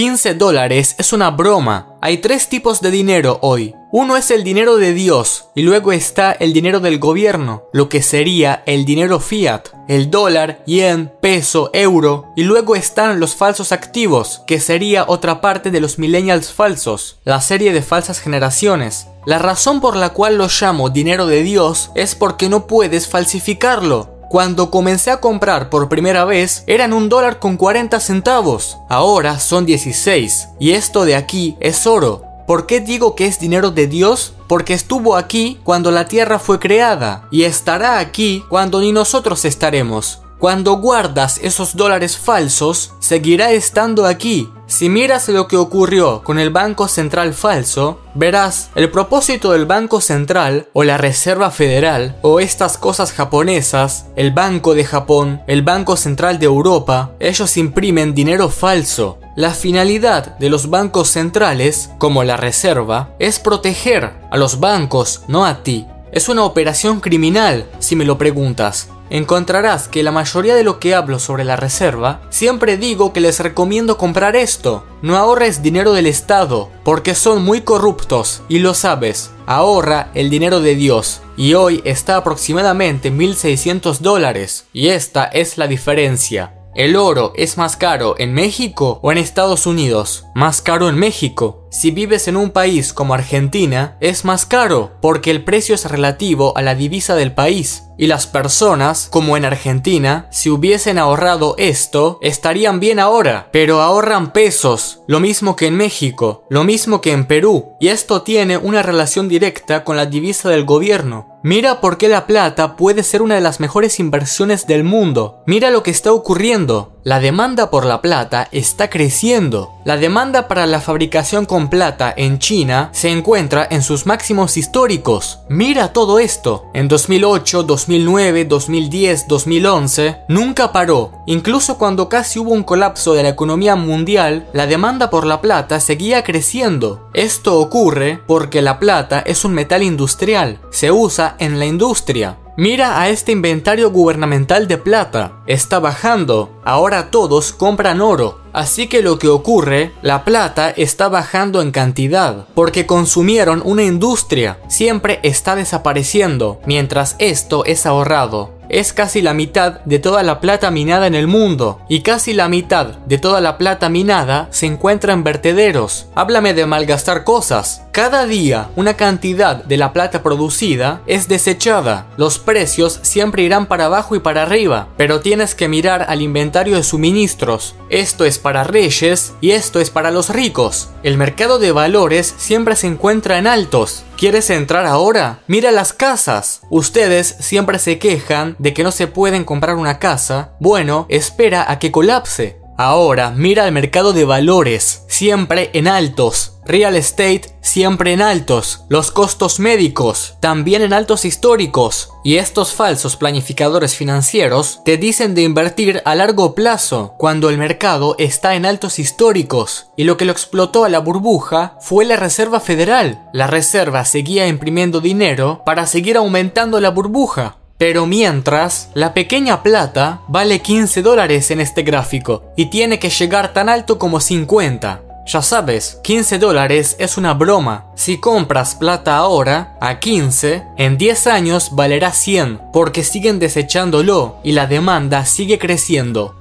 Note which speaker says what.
Speaker 1: 15 dólares es una broma. Hay tres tipos de dinero hoy. Uno es el dinero de Dios y luego está el dinero del gobierno, lo que sería el dinero fiat, el dólar, yen, peso, euro y luego están los falsos activos, que sería otra parte de los millennials falsos, la serie de falsas generaciones. La razón por la cual lo llamo dinero de Dios es porque no puedes falsificarlo. Cuando comencé a comprar por primera vez eran un dólar con 40 centavos, ahora son 16, y esto de aquí es oro. ¿Por qué digo que es dinero de Dios? Porque estuvo aquí cuando la tierra fue creada, y estará aquí cuando ni nosotros estaremos. Cuando guardas esos dólares falsos, seguirá estando aquí. Si miras lo que ocurrió con el Banco Central falso, verás el propósito del Banco Central o la Reserva Federal o estas cosas japonesas, el Banco de Japón, el Banco Central de Europa, ellos imprimen dinero falso. La finalidad de los bancos centrales, como la Reserva, es proteger a los bancos, no a ti. Es una operación criminal, si me lo preguntas encontrarás que la mayoría de lo que hablo sobre la reserva, siempre digo que les recomiendo comprar esto. No ahorres dinero del Estado, porque son muy corruptos, y lo sabes. Ahorra el dinero de Dios, y hoy está aproximadamente 1.600 dólares, y esta es la diferencia. ¿El oro es más caro en México o en Estados Unidos? Más caro en México. Si vives en un país como Argentina, es más caro, porque el precio es relativo a la divisa del país. Y las personas, como en Argentina, si hubiesen ahorrado esto, estarían bien ahora, pero ahorran pesos, lo mismo que en México, lo mismo que en Perú, y esto tiene una relación directa con la divisa del gobierno. Mira por qué la plata puede ser una de las mejores inversiones del mundo. Mira lo que está ocurriendo. La demanda por la plata está creciendo. La demanda para la fabricación con plata en China se encuentra en sus máximos históricos. Mira todo esto. En 2008, 2009, 2010, 2011, nunca paró. Incluso cuando casi hubo un colapso de la economía mundial, la demanda por la plata seguía creciendo. Esto ocurre porque la plata es un metal industrial. Se usa en la industria. Mira a este inventario gubernamental de plata. Está bajando. Ahora todos compran oro. Así que lo que ocurre, la plata está bajando en cantidad, porque consumieron una industria. Siempre está desapareciendo, mientras esto es ahorrado es casi la mitad de toda la plata minada en el mundo, y casi la mitad de toda la plata minada se encuentra en vertederos. Háblame de malgastar cosas. Cada día una cantidad de la plata producida es desechada. Los precios siempre irán para abajo y para arriba, pero tienes que mirar al inventario de suministros. Esto es para reyes y esto es para los ricos. El mercado de valores siempre se encuentra en altos. ¿Quieres entrar ahora? Mira las casas. Ustedes siempre se quejan de que no se pueden comprar una casa. Bueno, espera a que colapse. Ahora mira el mercado de valores, siempre en altos. Real estate siempre en altos. Los costos médicos también en altos históricos. Y estos falsos planificadores financieros te dicen de invertir a largo plazo cuando el mercado está en altos históricos. Y lo que lo explotó a la burbuja fue la Reserva Federal. La Reserva seguía imprimiendo dinero para seguir aumentando la burbuja. Pero mientras, la pequeña plata vale 15 dólares en este gráfico y tiene que llegar tan alto como 50. Ya sabes, 15 dólares es una broma. Si compras plata ahora, a 15, en 10 años valerá 100, porque siguen desechándolo y la demanda sigue creciendo.